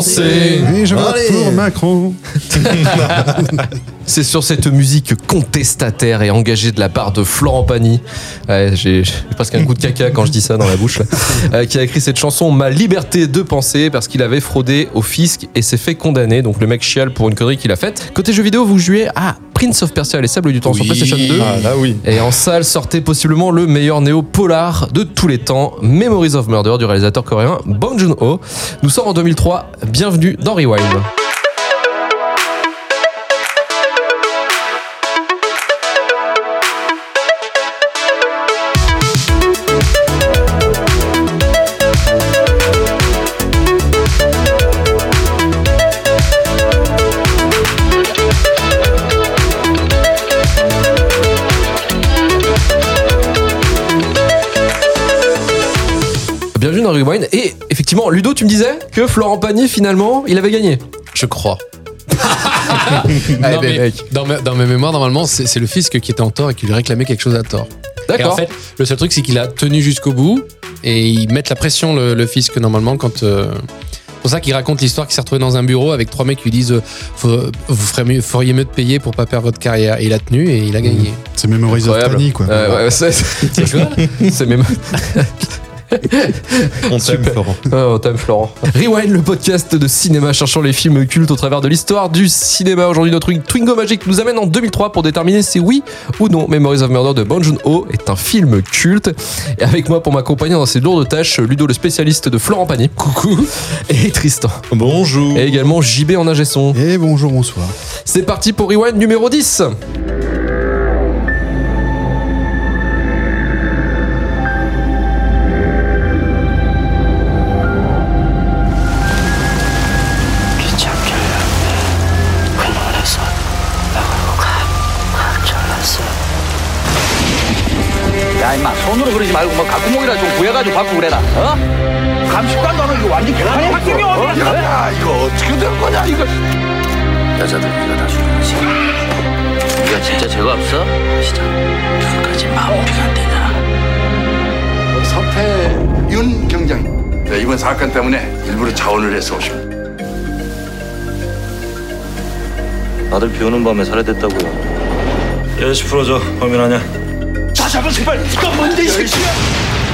Et je vote Allez. pour Macron. C'est sur cette musique contestataire et engagée de la part de Florent Pagny, ouais, j'ai j'ai presque un coup de caca quand je dis ça dans la bouche, là, euh, qui a écrit cette chanson Ma liberté de penser parce qu'il avait fraudé au fisc et s'est fait condamner. Donc le mec chiale pour une connerie qu'il a faite. Côté jeux vidéo, vous jouez à Prince of Persia et les Sables du Temps sur. PlayStation 2. Ah, là, oui. Et en salle sortait possiblement le meilleur néo-polar de tous les temps, Memories of Murder du réalisateur coréen Bong Joon-ho. Nous sommes en 2003, bienvenue dans Rewind. Et effectivement, Ludo, tu me disais que Florent Pagny, finalement, il avait gagné. Je crois. Eh Non, ben, mais mec. dans, mes, dans mes mémoires, normalement, c'est le fisc qui était en tort et qui lui réclamait quelque chose à tort. En D'accord. fait, le seul truc, c'est qu'il a tenu jusqu'au bout et ils mettent la pression, le, le fisc, normalement, quand. euh, c'est pour ça qu'il raconte l'histoire qu'il s'est retrouvé dans un bureau avec trois mecs qui lui disent euh, Faut- Vous ferez mieux, feriez mieux de payer pour pas perdre votre carrière. Et il a tenu et il a gagné. C'est Memories of. Tiny, quoi. Euh, ouais, c'est- C'est quoi c'est même. On t'aime, Florent. Oh, on t'aime Florent. Rewind, le podcast de cinéma cherchant les films cultes au travers de l'histoire du cinéma. Aujourd'hui, notre Twingo Magic nous amène en 2003 pour déterminer si oui ou non Memories of Murder de Bong Joon-ho est un film culte. Et avec moi pour m'accompagner dans ces lourdes tâches, Ludo, le spécialiste de Florent Pagny. Coucou. Et Tristan. Bonjour. Et également JB en ingé son. Et bonjour, bonsoir. C'est parti pour Rewind numéro 10. 말고 뭐 각구목이라 좀 구해가지고 받고 그래라 어? 감식관도 안 하고 이거 완전 개판이야. 학생이 어디 야 이거 어떻게 된 거냐 이거. 여자들 네가 다 주는 거지 네가 진짜 죄가 없어? 시작. 그것까지 마무리가 안 되냐 서태윤 경장 네, 이번 사건 때문에 일부러 자원을 해서 오십니다. 아들 비 오는 밤에 살해됐다고요 여시 풀어줘. 범인 아냐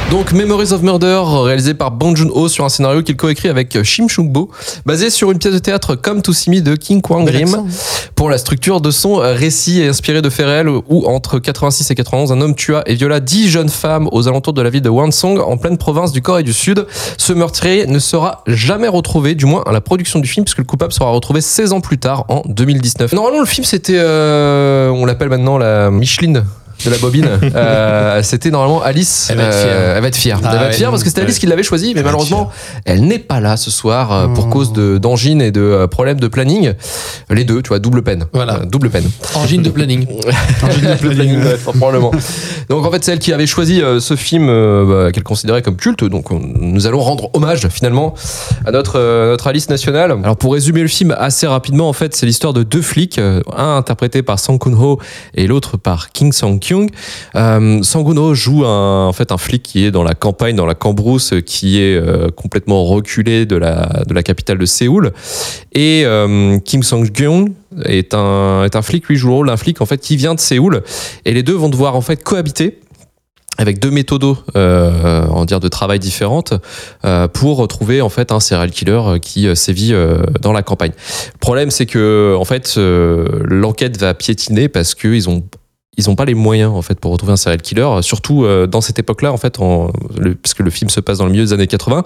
Donc Memories of Murder, réalisé par Bong Joon-ho sur un scénario qu'il coécrit avec Shim Chung-bo, basé sur une pièce de théâtre Come to See Me de King Kwang Grim. Pour la structure de son récit est inspiré de faits réels où entre 86 et 91, un homme tua et viola 10 jeunes femmes aux alentours de la ville de Wansong en pleine province du Corée du Sud. Ce meurtrier ne sera jamais retrouvé, du moins à la production du film, puisque le coupable sera retrouvé 16 ans plus tard en 2019. Normalement le film c'était, euh, on l'appelle maintenant la Micheline de la bobine. Euh, c'était normalement Alice. Elle va être fière. euh, elle va être fière. Ah elle va être ouais. fière parce que c'était Alice Ouais. qui l'avait choisi, mais Elle malheureusement, elle n'est pas là ce soir euh, pour Oh. cause de d'angine et de euh, problèmes de planning. Les deux, tu vois, double peine. Voilà. Double peine. Angine de planning. Le planning, ouais, probablement. Donc en fait, c'est elle qui avait choisi ce film bah, qu'elle considérait comme culte. Donc on- nous allons rendre hommage finalement à notre notre Alice nationale. Alors pour résumer le film assez rapidement, en fait, c'est l'histoire de deux flics, un interprété par Sang Kun-ho et l'autre par King Euh, Sang Kun-ho joue un, en fait un flic qui est dans la campagne, dans la Cambrousse, qui est euh, complètement reculé de la capitale de Séoul. Et euh, Kim Sang-kyung est un flic, lui joue le rôle d'un flic en fait qui vient de Séoul. Et les deux vont devoir en fait cohabiter avec deux méthodos de travail différentes pour trouver en fait un serial killer qui sévit dans la campagne. Le problème c'est que en fait l'enquête va piétiner parce que ils ont ils n'ont pas les moyens en fait pour retrouver un serial killer, surtout euh, dans cette époque-là en fait, le, parce le film se passe dans le milieu des années 80.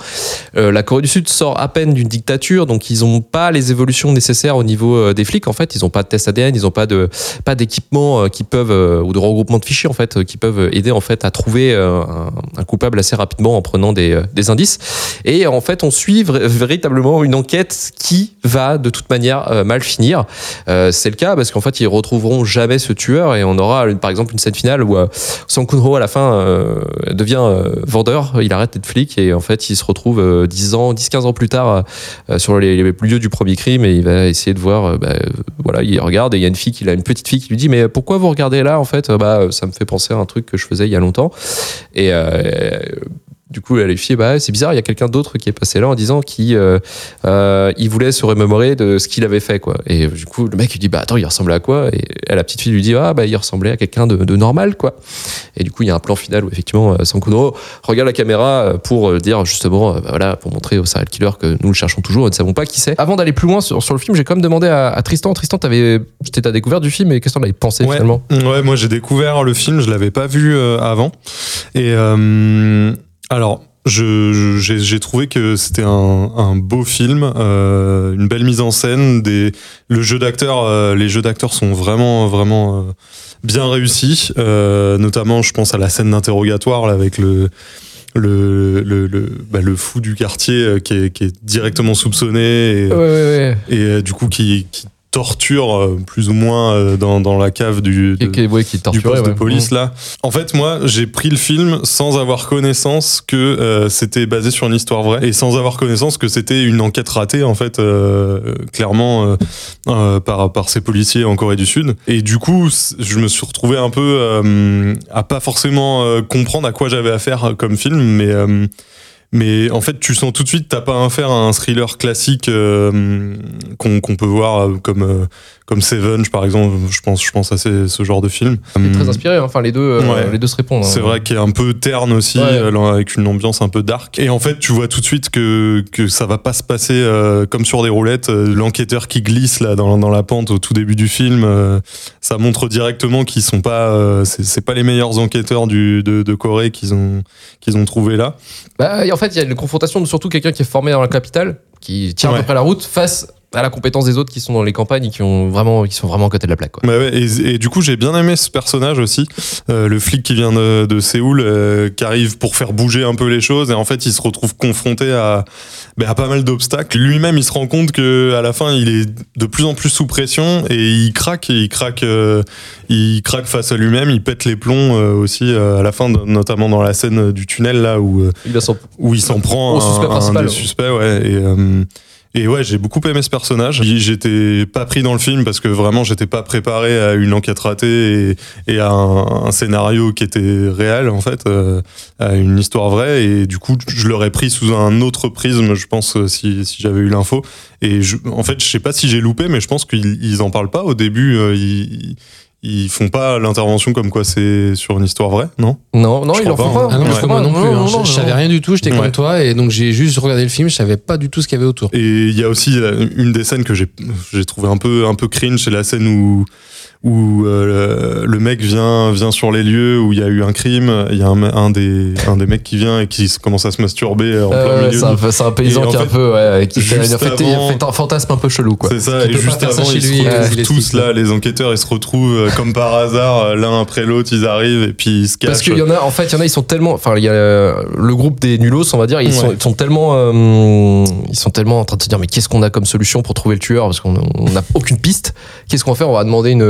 Euh, la Corée du Sud sort à peine d'une dictature, donc ils n'ont pas les évolutions nécessaires au niveau euh, des flics en fait. Ils n'ont pas de test ADN, ils n'ont pas de pas d'équipement qui peuvent ou de regroupement de fichiers en fait qui peuvent aider en fait à trouver un, un coupable assez rapidement en prenant des, des indices. Et en fait, on suit véritablement une enquête qui va de toute manière mal finir. C'est le cas parce qu'en fait, ils retrouveront jamais ce tueur et on aura par exemple une scène finale où euh, Song Kung-ho à la fin euh, devient euh, vendeur, il arrête d'être flic et en fait il se retrouve euh, 10 ans, 10-15 ans plus tard sur les, lieux du premier crime et il va essayer de voir, bah, voilà, il regarde et il y a une fille, qui, a une petite fille qui lui dit mais pourquoi vous regardez là en fait? Bah ça me fait penser à un truc que je faisais il y a longtemps. Et du coup, les filles, bah, c'est bizarre, il y a quelqu'un d'autre qui est passé là en disant qu'il euh, euh, il voulait se remémorer de ce qu'il avait fait, quoi. Et du coup, le mec, il dit, bah, attends, il ressemblait à quoi? Et la petite fille lui dit, ah, bah, il ressemblait à quelqu'un de, de normal, quoi. Et du coup, il y a un plan final où, effectivement, euh, Sankuno regarde la caméra pour dire, justement, bah, voilà, pour montrer au serial killer que nous le cherchons toujours et ne savons pas qui c'est. Avant d'aller plus loin sur, sur le film, j'ai quand même demandé à, à Tristan. Tristan, t'avais, c'était ta découverte du film et qu'est-ce que t'en avais pensé Ouais. finalement? Ouais, moi j'ai découvert le film, je l'avais pas vu euh, avant. Et euh, alors, j'ai trouvé que c'était un, un beau film, euh, une belle mise en scène. Des, le jeu d'acteur, euh, les jeux d'acteurs sont vraiment, vraiment euh, bien réussis. Euh, notamment, je pense à la scène d'interrogatoire avec le le, le, le, bah, le fou du quartier euh, qui, est, qui est directement soupçonné et, Ouais, ouais, ouais. et euh, du coup qui, qui torture euh, plus ou moins euh, dans, dans la cave du, de- Qui, qui, ouais, qui du poste de police là. En fait, moi, j'ai pris le film sans avoir connaissance que euh, c'était basé sur une histoire vraie et sans avoir connaissance que c'était une enquête ratée en fait, euh, clairement euh, par par ces policiers en Corée du Sud. Et du coup, je me suis retrouvé un peu euh, à pas forcément euh, comprendre à quoi j'avais affaire comme film, mais euh, mais en fait, tu sens tout de suite, t'as pas affaire à un thriller classique euh, qu'on peut voir euh, comme euh, comme Seven, par exemple. Je pense, je pense à ces- ce genre de film. C'est très inspiré, hein. enfin les deux, euh, les deux se répondent. hein. C'est vrai qu'il est un peu terne aussi, Ouais. euh, avec une ambiance un peu dark. Et en fait, tu vois tout de suite que, que ça va pas se passer euh, comme sur des roulettes. Euh, L'enquêteur qui glisse là dans, dans la pente au tout début du film, ça montre directement qu'ils sont pas, euh, c'est pas les meilleurs enquêteurs du, de, de Corée qu'ils ont qu'ils ont trouvé là. Bah, et en fait, il y a une confrontation de surtout quelqu'un qui est formé dans la capitale, qui tient à Ouais. peu près la route, face à la compétence des autres qui sont dans les campagnes et qui, ont vraiment, qui sont vraiment à côté de la plaque. Quoi. Bah ouais, et, et du coup, j'ai bien aimé ce personnage aussi, Euh, le flic qui vient de, de Séoul, euh, qui arrive pour faire bouger un peu les choses, et en fait, il se retrouve confronté à, bah, à pas mal d'obstacles. Lui-même, il se rend compte que à la fin, il est de plus en plus sous pression et il craque, et il craque, euh, il craque face à lui-même, il pète les plombs aussi à la fin, notamment dans la scène du tunnel là où Il où il s'en prend Au un- suspect un, des suspects, ouais. Et, et ouais, j'ai beaucoup aimé ce personnage. J'étais pas pris dans le film parce que vraiment, j'étais pas préparé à une enquête ratée et, à un, scénario qui était réel, en fait, euh, à une histoire vraie. Et du coup, je l'aurais pris sous un autre prisme, je pense, euh, si, si j'avais eu l'info. Et je, en fait, je sais pas si j'ai loupé, mais je pense qu'ils ils en parlent pas au début. euh, ils font pas l'intervention comme quoi c'est sur une histoire vraie, non? Non, non, Je il en faut pas, pas. hein. Ah non, Ouais. moi non plus. hein. non, Je- je savais rien du tout, j'étais Ouais. comme toi, et donc j'ai juste regardé le film, je savais pas du tout ce qu'il y avait autour. Et il y a aussi euh, une des scènes que j'ai j'ai trouvé un peu un peu cringe, c'est la scène où où euh, le mec vient vient sur les lieux où il y a eu un crime, il y a un, un des un des mecs qui vient et qui commence à se masturber en Euh, plein milieu. c'est un, peu- c'est un paysan qui est un fait, peu, ouais, qui fait, avant- fait un fantasme un peu chelou, quoi. C'est ça, Qui et juste avant, ils se lui, retrouvent euh, tous là, les enquêteurs, ils se retrouvent comme par hasard, l'un après l'autre, ils arrivent et puis ils se cachent. Parce qu'il y en a, en fait, il y en a, ils sont tellement, enfin, il y a le groupe des nulos, on va dire, ils, sont, Ouais. ils sont tellement, euh, ils sont tellement en train de se dire, mais qu'est-ce qu'on a comme solution pour trouver le tueur? Parce qu'on on n'a aucune piste. Qu'est-ce qu'on va faire? On va demander une,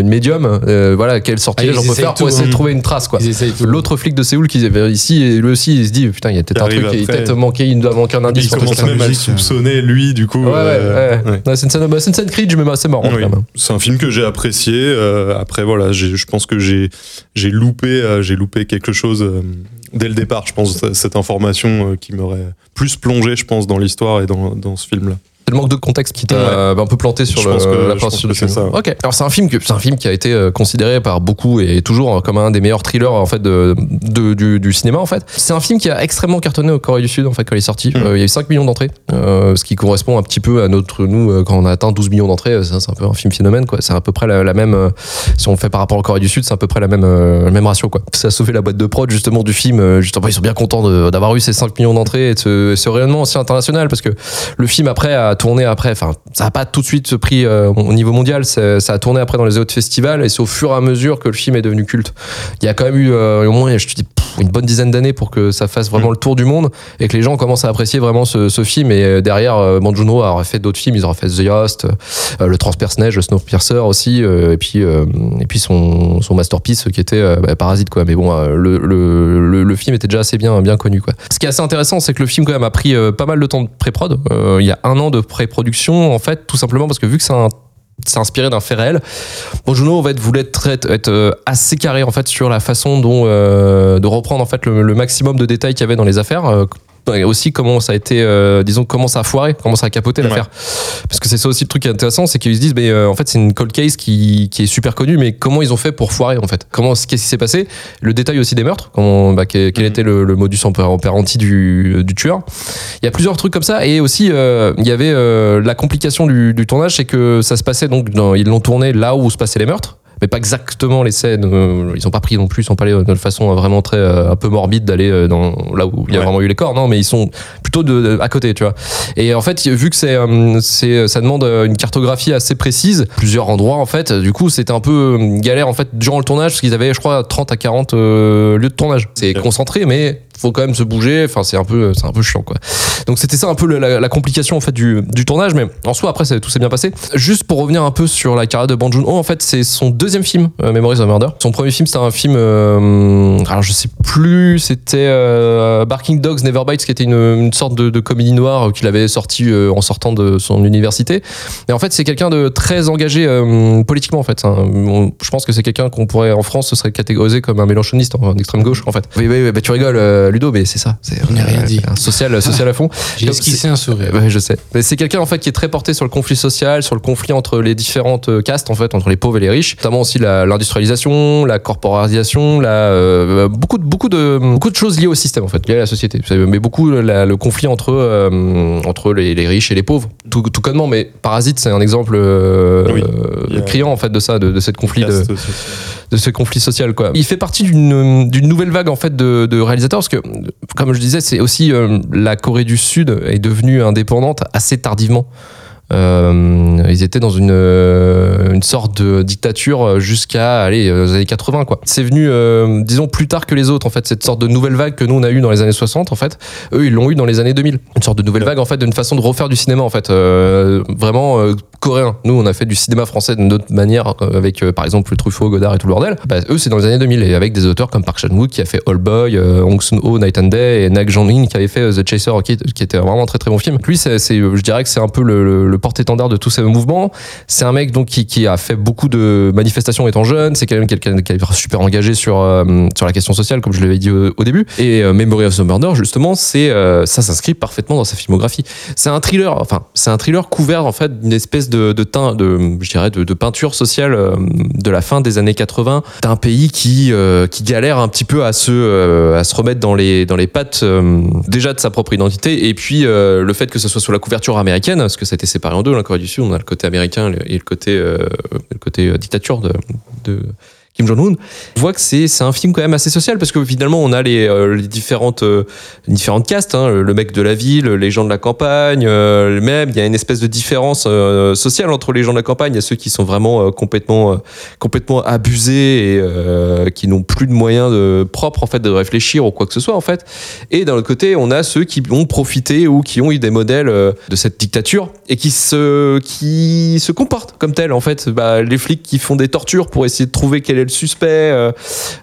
une médium, euh, voilà, quel sortilège Ah, ils on peut essayent faire pour essayer de trouver une trace, quoi. L'autre flic de Séoul qui est ici, et lui aussi, il se dit, putain, il y a peut-être un truc, il peut-être manqué, il doit manquer un indice. il commence même à le soupçonner, lui, du coup. Euh, c'est une scène, c'est une scène cringe, mais assez marrant Oui. quand même. C'est un film que j'ai apprécié. euh, après, voilà, je pense que j'ai j'ai loupé, euh, j'ai loupé quelque chose euh, dès le départ. Je pense cette information euh, qui m'aurait plus plongé, je pense, dans l'histoire et dans, dans ce film-là. C'est le manque de contexte qui t'a Ouais. bah, un peu planté sur Je le, pense que- la que c'est film. ça. Ok. Alors c'est un film que c'est un film qui a été euh, considéré par beaucoup et toujours comme un des meilleurs thrillers en fait de, de- du, du cinéma en fait. C'est un film qui a extrêmement cartonné au Corée du Sud en fait quand il est sorti. Mm. Euh, il y a eu 5 millions d'entrées, euh, ce qui correspond un petit peu à notre nous euh, quand on a atteint 12 millions d'entrées. euh, C'est un peu un film phénomène quoi. C'est à peu près la, la même. euh, si on fait par rapport au Corée du Sud, c'est à peu près la même euh, le même ratio quoi. Ça a sauvé la boîte de prod justement du film. euh, Justement ils sont bien contents d'avoir eu ces 5 millions d'entrées et de ce, ce rayonnement aussi international parce que le film après a tourné après, enfin ça a pas tout de suite pris euh, au niveau mondial, ça a tourné après dans les autres festivals et c'est au fur et à mesure que le film est devenu culte. Il y a quand même eu euh, au moins, je te dis, une bonne dizaine d'années pour que ça fasse vraiment le tour du monde et que les gens commencent à apprécier vraiment ce, ce film. Et euh, derrière, euh, Bong Joon-ho aurait fait d'autres films. Ils auraient fait The Host, euh, le Transperce-Neige, le Snowpiercer aussi, euh, et puis euh, et puis son, son masterpiece qui était euh, bah, Parasite quoi. Mais bon, euh, le, le, le, le film était déjà assez bien bien connu quoi. Ce qui est assez intéressant, c'est que le film quand même a pris euh, pas mal de temps de pré-prod. Euh, Il y a un an de pré-production en fait, tout simplement parce que vu que c'est un c'est inspiré d'un fait réel. Bon, Juno voulait être, euh, assez carré en fait sur la façon dont euh, de reprendre en fait le, le maximum de détails qu'il y avait dans les affaires. Euh, aussi comment ça a été, euh, disons comment ça a foiré, comment ça a capoté l'affaire. Parce que c'est ça aussi le truc qui est intéressant, c'est qu'ils se disent, mais euh, en fait c'est une cold case qui, qui est super connue, mais comment ils ont fait pour foirer en fait? Comment qu'est-ce qui s'est passé? Le détail aussi des meurtres, comment, bah, quel, quel Mhm. était le, le modus operandi du, du tueur. Il y a plusieurs trucs comme ça, et aussi euh, il y avait euh, la complication du, du tournage, c'est que ça se passait donc, dans, ils l'ont tourné là où se passaient les meurtres mais pas exactement les scènes. euh, ils ont pas pris non plus, ils sont pas allés de façon vraiment très euh, un peu morbide d'aller euh, dans là où il y a Ouais. vraiment eu les corps. Non, mais ils sont plutôt de, de- à côté, tu vois. Et en fait, vu que c'est, euh, c'est, ça demande euh, une cartographie assez précise, plusieurs endroits en fait. Du coup, c'était un peu euh, galère en fait durant le tournage parce qu'ils avaient, je crois, 30 à 40 euh, lieux de tournage. C'est concentré, mais faut quand même se bouger. Enfin, c'est un peu, c'est un peu chiant, quoi. Donc c'était ça un peu la, la complication en fait du, du tournage, mais en soi après ça, tout s'est bien passé. Juste pour revenir un peu sur la carrière de Bong Joon-ho, en fait c'est son deuxième film, euh, Memories of Murder. Son premier film c'était un film, euh, alors je sais plus, c'était euh, Barking Dogs Never Bites, qui était une, une sorte de, de comédie noire qu'il avait sorti euh, en sortant de son université. Et en fait c'est quelqu'un de très engagé euh, politiquement en fait. hein. On- je pense que c'est quelqu'un qu'on pourrait en France ce serait catégorisé comme un mélanchoniste, hein, d'extrême gauche en fait. Oui oui, oui bah, tu rigoles euh, Ludo, mais c'est ça. C'est On n'a rien dit. un social social à fond. J'ai esquissé un sourire. Ouais, je sais. Mais c'est quelqu'un en fait qui est très porté sur le conflit social, sur le conflit entre les différentes euh, castes en fait, entre les pauvres et les riches, notamment aussi l'industrialisation, la corporatisation, la euh, beaucoup de beaucoup de beaucoup de choses liées au système en fait, liées à la société. Mais beaucoup la- le conflit entre euh, entre les, les riches et les pauvres. Tout, tout connement, mais Parasite c'est un exemple euh, Oui. criant en fait de ça, de, de cette conflit de, ce conflit social quoi. Il fait partie d'une d'une nouvelle vague en fait de, de réalisateurs parce que comme je disais c'est aussi euh, la Corée du Sud est devenue indépendante assez tardivement. Euh, ils étaient dans une, euh, une sorte de dictature jusqu'à aller euh, aux années 80 quoi. C'est venu disons plus tard que les autres en fait cette sorte de nouvelle vague que nous on a eu dans les années 60 en fait. Eux ils l'ont eu dans les années 2000. Une sorte de nouvelle vague en fait d'une façon de refaire du cinéma en fait vraiment coréen. Nous on a fait du cinéma français d'une autre manière avec euh, par exemple Truffaut, Godard et tout le bordel. Bah, eux c'est dans les années 2000 et avec des auteurs comme Park Chan-wook qui a fait All Boy, euh, Hong Soon-ho, Night and Day et Nak Jong-in qui avait fait euh, The Chaser qui, qui était vraiment un très très bon film. Lui c'est c'est, je dirais que c'est un peu le, le- le porte-étendard de tous ces mouvements. C'est un mec donc qui, a fait beaucoup de manifestations étant jeune. C'est quand même quelqu'un qui est super engagé sur euh, sur la question sociale, comme je l'avais dit au, début. Et euh, Memory of the Murder, justement, c'est euh, ça s'inscrit parfaitement dans sa filmographie. C'est un thriller, enfin c'est un thriller couvert en fait d'une espèce de, teint, de je dirais de, peinture sociale de la fin des années 80 d'un pays qui qui galère un petit peu à se à se remettre dans les dans les pattes déjà de sa propre identité et puis le fait que ce soit sous la couverture américaine parce que ça a été séparé en deux la Corée du Sud on a le côté américain et le côté euh, le côté euh, dictature de Kim Jong-un. On voit que c'est un film quand même assez social parce que finalement on a les, euh, différentes euh, différentes castes, hein, le mec de la ville, les gens de la campagne, euh, même il y a une espèce de différence sociale entre les gens de la campagne. A ceux qui sont vraiment complètement complètement abusés et qui n'ont plus de moyens de, propres en fait de réfléchir ou quoi que ce soit en fait. Et d'un autre côté, on a ceux qui ont profité ou qui ont eu des modèles de cette dictature et qui se qui se comportent comme tels en fait. Bah, les flics qui font des tortures pour essayer de trouver quel est le suspect, euh,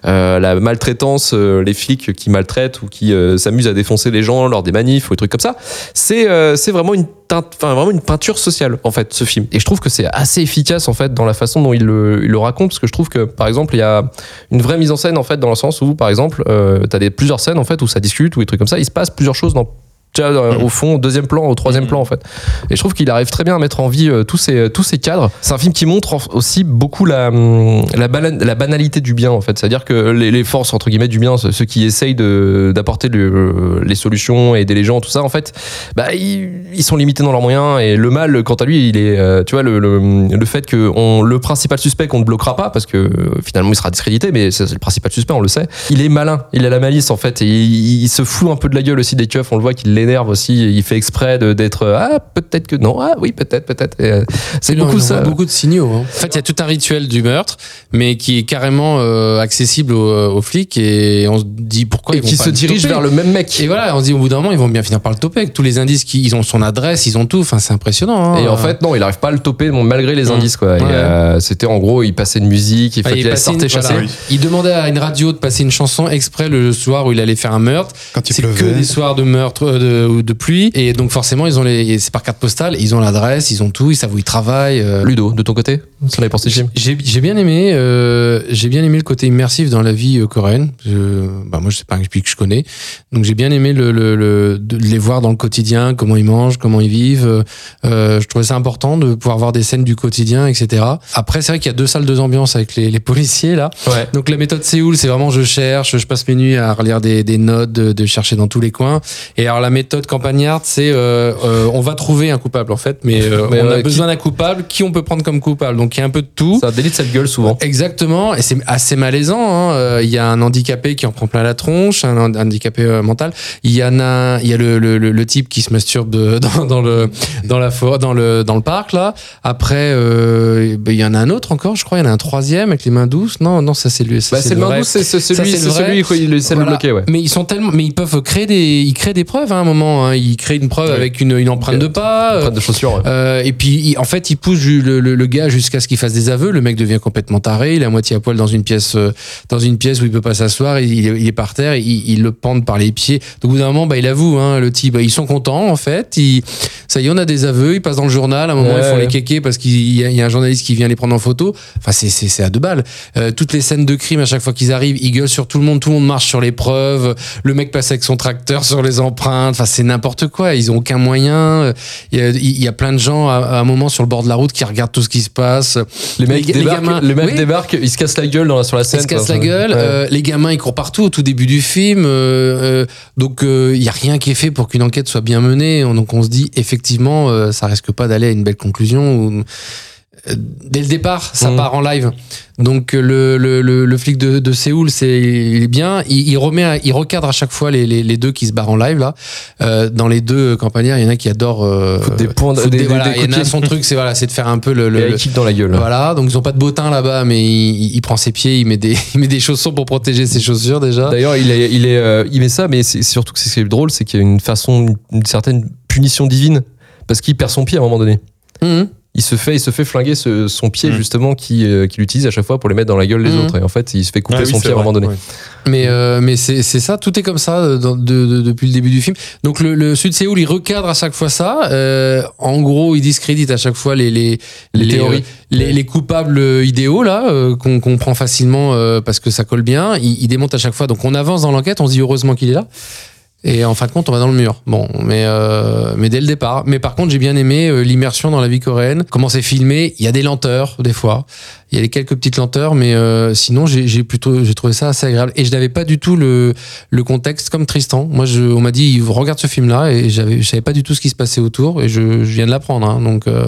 euh, la maltraitance, euh, les flics qui maltraitent ou qui s'amusent à défoncer les gens lors des manifs ou des trucs comme ça. C'est vraiment une enfin vraiment une peinture sociale en fait ce film. Et je trouve que c'est assez efficace en fait dans la façon dont il le, raconte parce que je trouve que par exemple il y a une vraie mise en scène en fait dans le sens où par exemple euh, t'as des plusieurs scènes en fait où ça discute ou des trucs comme ça. Il se passe plusieurs choses dans déjà, euh, au fond, au deuxième plan, au troisième plan en fait. Et je trouve qu'il arrive très bien à mettre en vie euh, tous ces tous ces cadres. C'est un film qui montre aussi beaucoup la hum, la, banalité du bien en fait. C'est-à-dire que les, les forces entre guillemets du bien, ceux qui essayent d'apporter le- les solutions et aider les gens, tout ça en fait, bah ils, ils sont limités dans leurs moyens et le mal quant à lui, il est euh, tu vois le, le, le fait que on, le principal suspect qu'on ne bloquera pas parce que euh, finalement il sera discrédité, mais c'est le principal suspect, on le sait. Il est malin, il a la malice en fait et il, il se fout un peu de la gueule aussi des keufs. On le voit qu'il les l'énerve aussi. Il fait exprès de- d'être ah peut-être que non, ah oui peut-être peut-être. Euh, C'est beaucoup il ça. beaucoup de signaux. hein. En fait, il y a tout un rituel du meurtre, mais qui est carrément euh, accessible aux, aux flics et on se dit pourquoi Et ils vont qui pas se le dirige toper. vers le même mec. Et voilà, on se dit au bout d'un moment, ils vont bien finir par le toper avec tous les indices qui, ils ont son adresse, ils ont tout. Enfin, c'est impressionnant. hein. Et en fait, non, il arrive pas à le toper bon, malgré les Mmh. indices, quoi. Ouais. euh, C'était en gros, il passait une musique, il fallait il qu'il passait sortait une- chasser. voilà. Il demandait à une radio de passer une chanson exprès le soir où il allait faire un meurtre. Quand il C'est que des soirs de meurtre euh, de, de pluie. Et donc forcément, ils ont les, c'est par carte postale. Ils ont l'adresse, ils ont tout, ils savent où ils travaillent. euh. Ludo, de ton côté, ça l'avait pensé Jim J'ai j'ai bien aimé, euh, j'ai bien aimé le côté immersif dans la vie euh, coréenne. Je, bah moi, c'est pas un pays que je connais, donc j'ai bien aimé le, le, le- de les voir dans le quotidien, comment ils mangent, comment ils vivent. Euh, je trouvais ça important de pouvoir voir des scènes du quotidien, etc. Après, c'est vrai qu'il y a deux salles, deux ambiances avec les, les policiers là. Ouais. Donc la méthode Séoul, c'est vraiment je cherche, je passe mes nuits à relire des, des notes, de, de chercher dans tous les coins. Et alors la méthode campagnarde, c'est euh, euh, on va trouver un coupable en fait, mais, euh, on a besoin d'un coupable. Qui on peut prendre comme coupable? Donc il y a un peu de tout. C'est un délit de cette gueule souvent. Exactement, et c'est assez malaisant. hein. Il y a un handicapé qui en prend plein la tronche, un hand- handicapé mental. Il y en a, il y a le, le, le, le type qui se masturbe de- dans, dans le dans la forêt, dans le dans le parc là. Après, il y en a un autre encore, je crois. Il y en a un troisième avec les mains douces. Non, non, ça c'est lui. ça, Bah, c'est le main douce, c'est Ça, celui, c'est celui quoi, il le Voilà. bloquer, ouais. Mais ils sont tellement, mais ils peuvent créer des, ils créent des preuves hein, à un moment. Hein. Ils créent une preuve avec une, une empreinte de pas. euh, Empreinte de chaussures. ouais. euh, et puis, il- en fait, il pousse le, le- le gars jusqu'à ce qu'il fasse des aveux. Le mec devient complètement taré. Il est à moitié à poil dans une pièce, euh, dans une pièce où il peut pas s'asseoir. Il, il est- il par terre. Il, il le pendent par les pieds. Donc, au bout d'un moment, bah, il avoue, hein, le type. Bah, ils sont contents, en fait. Il, ça y est, on a des aveux. Ils passent dans le journal. À un moment, Ouais, ils font les kékés parce qu'il y, a- il y a un journaliste qui vient les prendre en photo. Enfin, c'est, à deux balles. Euh, toutes les scènes de crime, à chaque fois qu'ils arrivent, ils gueulent sur tout le monde. Tout le monde marche sur les preuves. Le mec passe avec son tracteur sur les empreintes. Enfin, c'est n'importe quoi. Ils ont aucun moyen. Il y a, il y a plein de gens à, à un moment sur le bord de la route qui regardent tout ce qui se passe. Les mecs les débarquent, gamins- les mecs oui. débarquent, ils se cassent la gueule dans la, sur la scène. Ils se cassent quoi. la gueule. Ouais. euh, les gamins, ils courent partout au tout début du film. euh, euh, donc, il y a rien qui est fait pour qu'une enquête soit bien menée. Donc, on se dit, effectivement, ça risque pas d'aller à une belle conclusion. Ou, dès le départ, ça Mhm. part en live. Donc, euh, le, le, le, le flic de, de Séoul, c'est il est bien. Il, il remet, il recadre à chaque fois les, les, les deux qui se barrent en live là. Euh, dans les deux campagnards, il y en a qui adorent euh, des points des- des- voilà, des il y en a son truc, c'est voilà, c'est de faire un peu le, le- kick dans la gueule. voilà, donc ils ont pas de bottin là-bas, mais il, il prend ses pieds, il met des, il met des chaussons pour protéger ses chaussures déjà. D'ailleurs, il, est, il, est, euh, il met ça, mais c'est c'est surtout que c'est ce qui est drôle, c'est qu'il y a une façon, une certaine punition divine, parce qu'il perd son pied à un moment donné. Mhm. Il se fait, il se fait flinguer ce- son pied Mm. justement qui euh, qu'il utilise à chaque fois pour les mettre dans la gueule des Mhm. autres. Et en fait, il se fait couper Ah oui, son pied à un moment donné. ouais. Mais, euh, mais c'est c'est ça, tout est comme ça euh, dans- de- de- depuis le début du film. Donc le, le Sud Séoul, il recadre à chaque fois ça. Euh, en gros, il discrédite à chaque fois les, les, Les théories. euh, les, les coupables idéaux là euh, qu'on qu'on prend facilement euh, parce que ça colle bien. Il, il démonte à chaque fois. Donc on avance dans l'enquête, on se dit heureusement qu'il est là. Et en fin de compte, on va dans le mur. Bon, mais euh, mais dès le départ. Mais par contre, j'ai bien aimé euh, l'immersion dans la vie coréenne. Comment c'est filmé. Il y a des lenteurs des fois. Il y a les quelques petites lenteurs, mais euh, sinon j'ai j'ai plutôt j'ai trouvé ça assez agréable. Et je n'avais pas du tout le le contexte comme Tristan. Moi, je, on m'a dit regarde ce film-là et j'avais je savais pas du tout ce qui se passait autour et je, je viens de l'apprendre. Hein, donc euh,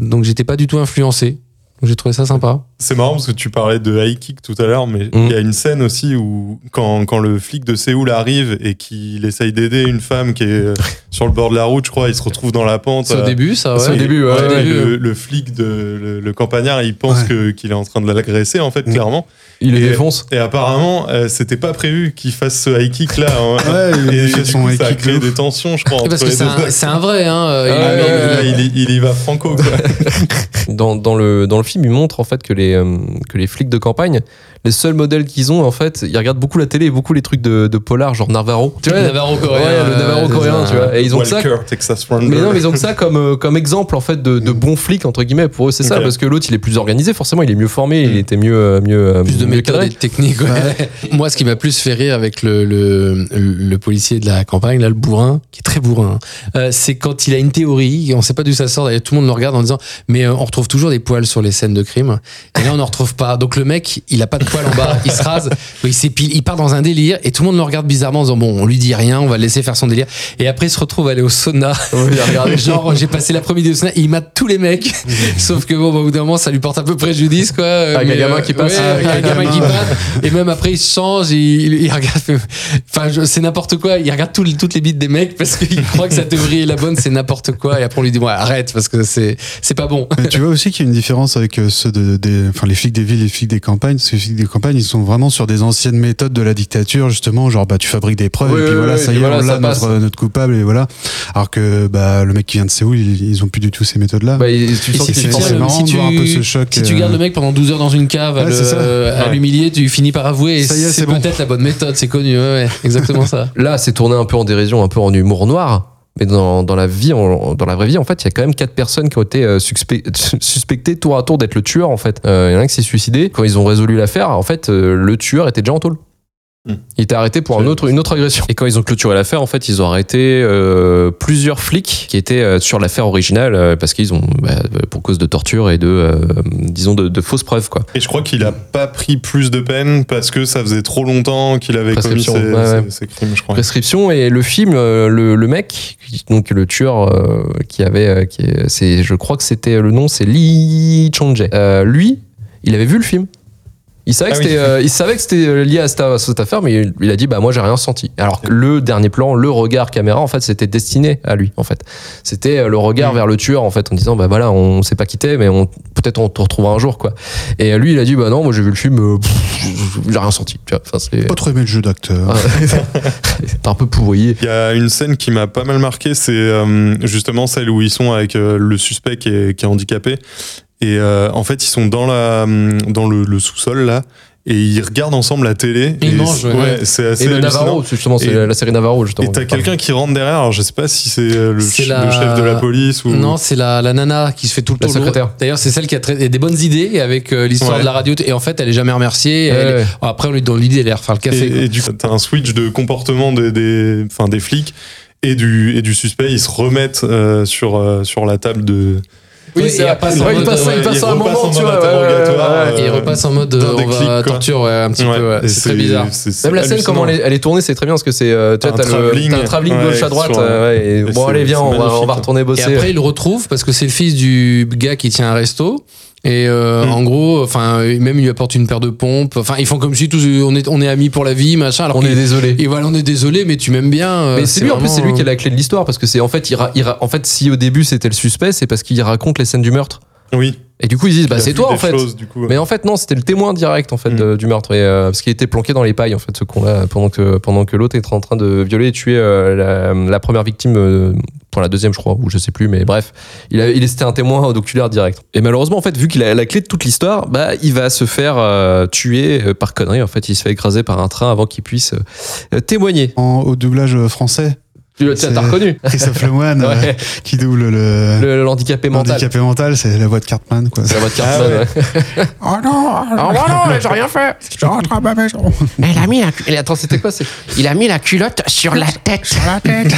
donc j'étais pas du tout influencé. Donc, J'ai trouvé ça sympa. C'est marrant parce que tu parlais de high kick tout à l'heure, mais il Mm. y a une scène aussi où quand, quand le flic de Séoul arrive et qu'il essaye d'aider une femme qui est sur le bord de la route, je crois, il se retrouve dans la pente. C'est au euh, début, ça. c'est au début, ouais, et ouais, le, le flic de le, le campagnard, il pense que qu'il est en train de l'agresser en fait Mm. clairement. Il les Et- défonce. Et apparemment, euh, c'était pas prévu qu'il fasse ce high kick là. hein. Ouais, il et fait du son coup, high ça a de créé des tensions, je crois. Parce que c'est un, vrai. Hein, euh, Ah, il- y- il y va franco. Quoi. Dans, dans le, dans le film, il montre en fait que les, euh, que les flics de campagne, les seuls modèles qu'ils ont, en fait, ils regardent beaucoup la télé et beaucoup les trucs de, de polar, genre Navarro. Tu vois, Navarro coréen. Ouais, le Navarro euh, coréen, tu vois. Et ils ont que ça. Walker, Texas Ranger. Mais non, mais ils ont que ça comme, euh, comme exemple en fait de, de bons flics entre guillemets. Pour eux, c'est ça, parce que l'autre il est plus organisé, forcément, il est mieux formé, il Mm. était mieux, euh, mieux, euh, plus de et de techniques. ouais. Moi, ce qui m'a plus fait rire avec le, le, le policier de la campagne, là, le bourrin, qui est très bourrin, euh, c'est quand il a une théorie, et on sait pas d'où ça sort, d'ailleurs tout le monde le regarde en disant, mais euh, on retrouve toujours des poils sur les scènes de crime. Et là, on n'en retrouve pas. Donc le mec, il a pas de poil en bas, il se rase, il s'épile, il part dans un délire et tout le monde le regarde bizarrement en disant bon, on lui dit rien, on va le laisser faire son délire. Et après, il se retrouve à aller au sauna. Genre, j'ai passé l'après-midi au sauna, il mate tous les mecs. Sauf que bon, bah, au bout d'un moment, ça lui porte un peu préjudice, quoi. Avec un Mais, gamin euh, qui passe. ouais, un. Et même après, il se change, il, regarde. Enfin, c'est n'importe quoi. Il regarde tout- toutes les bites des mecs parce qu'il croit que sa théorie est la bonne, c'est n'importe quoi. Et après, on lui dit bon, arrête parce que c'est c'est pas bon. Mais tu vois aussi qu'il y a une différence avec euh, ceux de, des, enfin les flics des villes et les flics des campagnes. Parce que les flics des campagnes, ils sont vraiment sur des anciennes méthodes de la dictature, justement, genre bah tu fabriques des preuves Oui, et puis oui, voilà, oui, ça y est, voilà, on passe. notre, notre coupable et voilà. Alors que bah le mec qui vient de Séoul, ils, ils ont plus du tout ces méthodes-là. Bah, tu Et sens si tu est tiens, forcément si de tu, voir un peu ce choc, si tu euh, gardes le mec pendant 12 heures dans une cave Ouais, le- c'est. À l'humilier, tu finis par avouer. C'est bon. peut-être la bonne méthode, c'est connu. Ouais, exactement ça. Là, c'est tourné un peu en dérision, un peu en humour noir. Mais dans, dans la vie, en- dans la vraie vie, en fait, il y a quand même quatre personnes qui ont été euh, suspect- suspectées tour à tour d'être le tueur. En fait, Euh, il y en a un qui s'est suicidé. Quand ils ont résolu l'affaire, en fait, euh, le tueur était déjà en tôle. Il était arrêté pour un C'est- autre, une autre agression. Et quand ils ont clôturé l'affaire, en fait, ils ont arrêté euh, plusieurs flics qui étaient euh, sur l'affaire originale euh, parce qu'ils ont, bah, pour cause de torture et de, euh, disons, de, de fausses preuves, quoi. Et je crois qu'il a pas pris plus de peine parce que ça faisait trop longtemps qu'il avait commis ses, ouais, ses- ses crimes, je crois. prescription et le film euh, le, le mec donc le tueur euh, qui avait euh, qui est, c'est je crois que c'était le nom c'est Lee Chong-jae Euh, lui il avait vu le film il savait que Ah oui. c'était euh, il savait que c'était euh, lié à cette, à cette affaire mais il, il a dit bah moi j'ai rien senti alors que le dernier plan le regard caméra en fait c'était destiné à lui en fait c'était euh, le regard Mm. vers le tueur en fait en disant bah voilà on s'est pas quitté mais on peut-être on te retrouvera un jour quoi et lui il a dit bah non moi j'ai vu le film euh, j'ai rien senti tu vois enfin Pas trop aimé le jeu d'acteur. Ah. t'es un peu pourvoyé Il y a une scène qui m'a pas mal marqué, c'est euh, justement celle où ils sont avec euh, le suspect qui est, qui est handicapé. Et euh, en fait, ils sont dans, la, dans le, le sous-sol là, et ils regardent ensemble la télé. Ils et mangent, c'est- ouais. c'est assez Et le. Navarro, justement, c'est la série Navarro, justement. Et t'as quelqu'un qui rentre derrière, alors je sais pas si c'est euh, le, C'est ch- la- le chef de la police ou. Non, c'est la, la nana qui se fait tout le La temps. secrétaire. D'ailleurs, c'est celle qui a très- des bonnes idées avec euh, l'histoire Ouais. de la radio. Et en fait, elle est jamais remerciée. Ouais, Elle- ouais. Après, on lui donne l'idée, elle leur faire le café. quoi. Et, et du coup, t'as un switch de comportement des, des, enfin, des flics et du, et du suspect. Ils se remettent euh, sur, euh, sur la table de. Oui, Ouais, c'est et vrai. elle passe en Ouais, il mode, il passe il un repasse moment, en tu mode vois. ouais, interrogatoire, ouais, ouais. Et il euh, repasse en mode euh, on va torture, ouais, un petit Ouais, peu. ouais. et C'est très bizarre. Même la scène, comment elle est, elle est tournée, c'est très bien parce que c'est. euh, Tu vois, T'as le, travelling, gauche à droite. euh, ouais, et et bon, allez, viens, on va, on magnifique, va retourner Et bosser. après, il le retrouve parce que c'est le fils du gars qui tient un resto. Et euh, Mm. en gros, enfin, même il lui apporte une paire de pompes. Enfin, ils font comme si tous on est on est amis pour la vie, machin. Alors on est qu'il- désolé. Et voilà, on est désolé, mais tu m'aimes bien. euh, Mais c'est lui, en plus, c'est lui qui a la clé de l'histoire parce que c'est en fait, il ra- il ra- en fait, si au début c'était le suspect, c'est parce qu'il raconte les scènes du meurtre. Oui. Et du coup, ils disent, bah Il c'est toi en fait. choses, du coup. Mais en fait, non, c'était le témoin direct en fait Mm. de- du meurtre, et, euh, parce qu'il était planqué dans les pailles en fait, ce con-là, pendant que pendant que l'autre était en train de violer et tuer euh, la, la première victime, euh, pour la deuxième je crois, ou je sais plus, mais bref, il était un témoin oculaire direct. Et malheureusement en fait, vu qu'il a la clé de toute l'histoire, bah il va se faire euh, tuer euh, par connerie. En fait, il se fait écraser par un train avant qu'il puisse euh, témoigner. En, au doublage français, Tu t'as reconnu Christophe Lemoine euh, Ouais. qui double le, le l'handicapé mental. handicapé mental, c'est la voix de Cartman quoi. C'est la voix de Cartman, Ah ouais. Oh non, bah non, j'ai rien fait. je rentre à ma maison. Il a mis la, attends, c'était quoi c'est- Il a mis la culotte sur la tête. Sur la tête.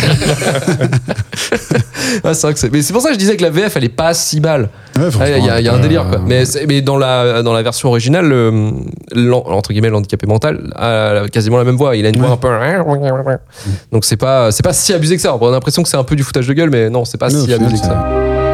Ah, c'est vrai que c'est. Mais c'est pour ça que je disais que la VF, elle est pas si mal. Ouais, Ouais, Il y, a- il y a un euh, délire, quoi. Mais, mais dans, la, dans la version originale, le- entre guillemets, l'handicapé mental a quasiment la même voix. Il a une voix un peu. Donc c'est pas, c'est pas si abusé que ça. On a l'impression que c'est un peu du foutage de gueule, mais non, c'est pas Non, si abusé que ça.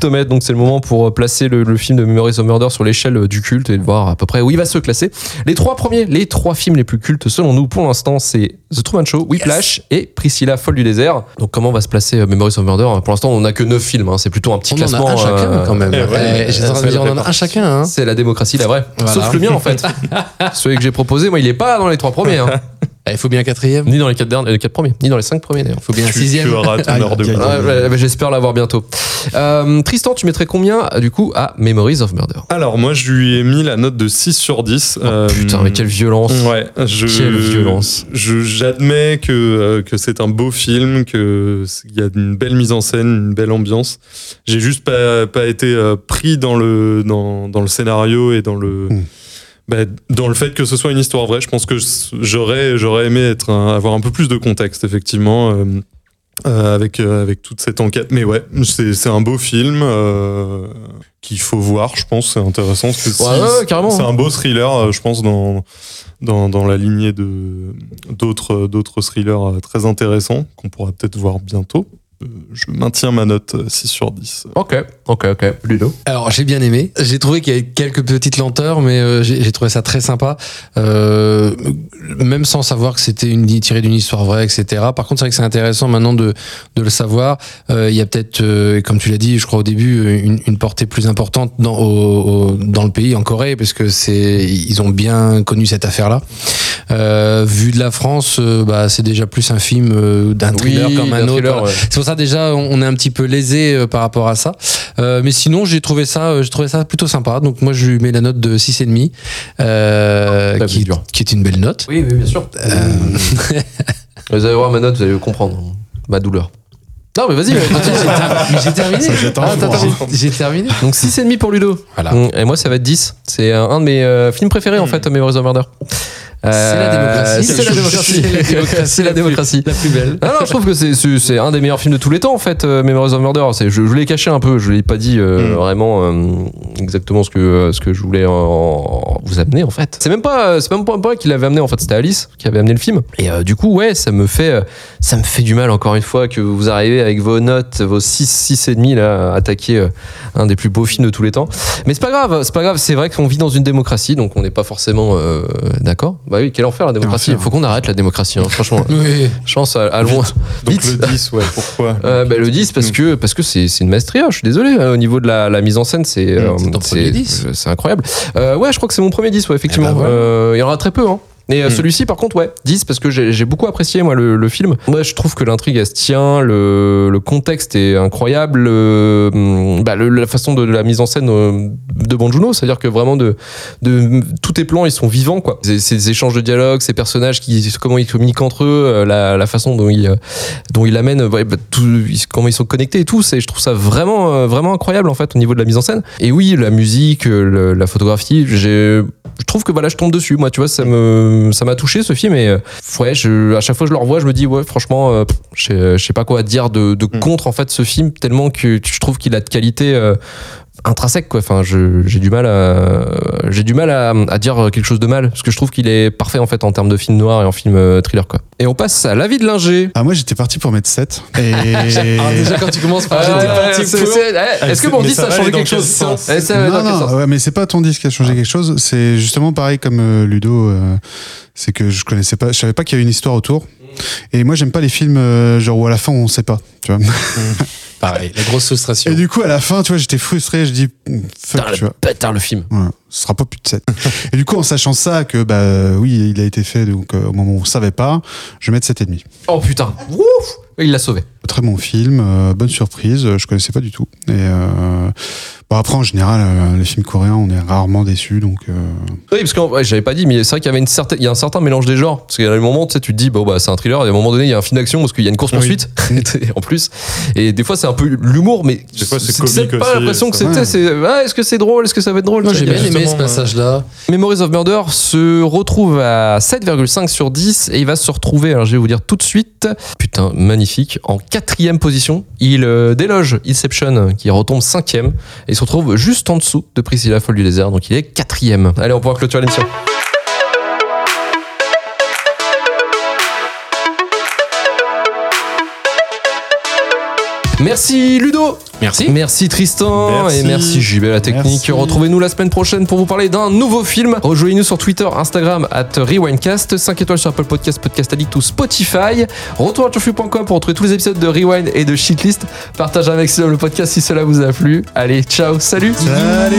Cultomètre. Donc c'est le moment pour euh, placer le, le film de Memories of Murder sur l'échelle euh, du culte et de voir à peu près où il va se classer. Les trois premiers, les trois films les plus cultes selon nous pour l'instant, c'est The Truman Show, Whiplash et Priscilla folle du désert. Donc comment va se placer euh, Memories of Murder? Pour l'instant, on n'a que 9 films. hein. C'est plutôt un petit On en classement. a un chacun quand même. eh. Eh, J'étais en on a un chacun. Hein. C'est la démocratie, la vraie. Voilà. Sauf le mien en fait. Celui que j'ai proposé, moi, il est pas dans les trois premiers. hein. Il faut bien un quatrième. Ni dans les quatre derniers, les quatre premiers, ni dans les cinq premiers d'ailleurs. Il faut bien un Tu, sixième. tu auras ton Aïe, heure de. Ouais, ouais, J'espère l'avoir bientôt. Euh, Tristan, tu mettrais combien du coup à Memories of Murder? Alors, moi, je lui ai mis la note de 6 sur 10. Euh, Oh, Putain, mais quelle violence. Ouais, je, Quelle violence. je- J'admets que, euh, que c'est un beau film, qu'il y a une belle mise en scène, une belle ambiance. J'ai juste pas, pas été euh, pris dans le, dans, dans le scénario et dans le, Mm. Bah, dans le fait que ce soit une histoire vraie. Je pense que j'aurais, j'aurais aimé être un- avoir un peu plus de contexte, effectivement. euh, euh, avec, euh, avec toute cette enquête. Mais ouais, c'est c'est un beau film qu'il faut voir, je pense. C'est intéressant. Si- Ouais, carrément. C'est un beau thriller, je pense, dans, dans, dans la lignée de d'autres d'autres thrillers très intéressants qu'on pourra peut-être voir bientôt. Euh, Je maintiens ma note euh, 6 sur 10. Ok, ok, ok. Ludo. Alors j'ai bien aimé. J'ai trouvé qu'il y avait quelques petites lenteurs, mais euh, j'ai j'ai trouvé ça très sympa. Euh, même sans savoir que c'était une tirée d'une histoire vraie, etc. Par contre, c'est vrai que c'est intéressant maintenant de, de le savoir. Euh, il y a peut-être, euh, comme tu l'as dit, je crois au début, une, une portée plus importante dans, au- au- dans le pays, en Corée, parce que c'est ils ont bien connu cette affaire-là. Euh, vu de la France, euh, bah, c'est déjà plus un film euh, d'un thriller comme un d'un autre. thriller, Voilà. ouais. C'est pour ça déjà on est un petit peu lésé euh, par rapport à ça. Euh, mais sinon j'ai trouvé ça euh, j'ai trouvé ça plutôt sympa. Donc moi je lui mets la note de 6,5 demi euh, T'as qui, est une belle note. Oui, oui, bien sûr. Vous allez voir ma note, vous allez comprendre ma douleur. Non, mais vas-y, j'ai terminé. Un Ah, attends, j'ai terminé. Donc 6,5 pour Ludo. Voilà. Mm, Et moi, ça va être 10. C'est un un de mes euh, films préférés, en fait, Memories of Murder. C'est la démocratie. C'est la démocratie. C'est la démocratie. C'est la démocratie. Plus belle. Non, je trouve que c'est- c'est c'est un des meilleurs films de tous les temps en fait, euh, Memories of Murder. C'est- Je, je l'ai caché un peu, je l'ai pas dit euh, Mm. vraiment euh, exactement ce que euh, ce que je voulais en- vous amener en fait. C'est même pas c'est même pas moi qui l'avait amené en fait, c'était Alice qui avait amené le film. Et euh, du coup ouais, ça me fait euh, ça me fait du mal encore une fois que vous arrivez avec vos notes, vos 6 6 et demi là à attaquer euh, un des plus beaux films de tous les temps. Mais c'est pas grave, c'est pas grave, c'est vrai qu'on vit dans une démocratie donc on n'est pas forcément euh, d'accord. Bah oui, quel enfer la démocratie. enfer. Faut qu'on arrête la démocratie hein, franchement. Oui. Chance à, à loin. Donc Vite. le 10, ouais, pourquoi? Euh, bah, le 10 parce que parce que c'est c'est une maestria je suis désolé euh, au niveau de la, la mise en scène c'est euh, c'est ton premier c'est 10. c'est incroyable euh, ouais je crois que c'est mon premier 10 ouais effectivement Eh ben. Euh, il y en aura très peu hein et euh, Mm. celui-ci par contre ouais 10 parce que j'ai j'ai beaucoup apprécié moi le, le film. Moi je trouve que l'intrigue elle se tient le, le contexte est incroyable le, hum, bah, le- la façon de, de la mise en scène euh, de Bonjuno c'est à dire que vraiment de, de tous tes plans ils sont vivants quoi. Ces, ces échanges de dialogue ces personnages qui comment ils communiquent entre eux euh, la, la façon dont ils euh, dont il amène ouais, bah, tout, ils- comment ils sont connectés et tout c'est je trouve ça vraiment euh, vraiment incroyable en fait au niveau de la mise en scène. Et oui la musique euh, la photographie j'ai je trouve que voilà je tombe dessus moi tu vois ça me ça m'a touché ce film et euh, ouais je, à chaque fois que je le revois je me dis ouais franchement euh, je sais- je sais pas quoi dire de, de Mm. contre en fait ce film tellement que je trouve qu'il a de qualité euh, intrinsèque quoi enfin j'ai du mal à j'ai du mal à, à dire quelque chose de mal parce que je trouve qu'il est parfait en fait en termes de film noir et en film euh, thriller quoi et on passe à l'avis de Linger Ah, moi, j'étais parti pour mettre 7. Et. Alors déjà quand tu commences par Ah, j'étais ouais, parti c'est- pour- c'est- eh, Est-ce que mon Mais 10 ça a changé quelque quel chose sens Eh, ça non, non, sens ouais, mais c'est pas ton disque qui a changé quelque chose. C'est justement pareil comme euh, Ludo. euh, c'est que je connaissais pas, je savais pas qu'il y avait une histoire autour. Et moi, j'aime pas les films euh, genre où à la fin on sait pas. Tu vois. Pareil, la grosse frustration. Et du coup, à la fin, tu vois, j'étais frustré. Je dis fuck, tu vois. le bâtard le film. Voilà, ce sera pas plus de 7. et du coup, en sachant ça, que bah oui, il a été fait donc euh, au moment où on savait pas, je vais mettre 7,5. Oh putain, Ouf il l'a sauvé. Très bon film, euh, bonne surprise, euh, je connaissais pas du tout. Et euh, bon, après, en général, euh, les films coréens, on est rarement déçus, donc euh, Oui, parce que ouais, j'avais pas dit, mais c'est vrai qu'il y avait une certaine, il y a un certain mélange des genres. Parce qu'il y a des moments, tu sais, tu te dis, bon, bah, c'est un thriller, et à un moment donné, il y a un film d'action parce qu'il y a une course poursuite, en plus. Et des fois, c'est un peu l'humour, mais Des fois, c'est comique pas l'impression que c'était, Ouais. c'est, ouais, est-ce que c'est drôle, est-ce que ça va être drôle Moi j'ai bien aimé ce justement, passage-là. Memories of Murder se retrouve à 7,5 sur 10 et il va se retrouver, alors je vais vous dire tout de suite, putain, magnifique, en quatrième position. Il euh, déloge Inception qui retombe cinquième et se retrouve juste en dessous de Priscilla Folle du désert, donc il est quatrième. Allez, on pourra clôturer l'émission. Merci Ludo Merci. Merci Tristan Merci. et merci JB à la technique. Retrouvez-nous la semaine prochaine pour vous parler d'un nouveau film. Rejoignez-nous sur Twitter, Instagram, at Rewindcast, 5 étoiles sur Apple Podcast, Podcast Addict ou Spotify. Retour à turfu.com pour retrouver tous les épisodes de Rewind et de Shitlist. Partagez avec le podcast si cela vous a plu. Allez, ciao, salut Salut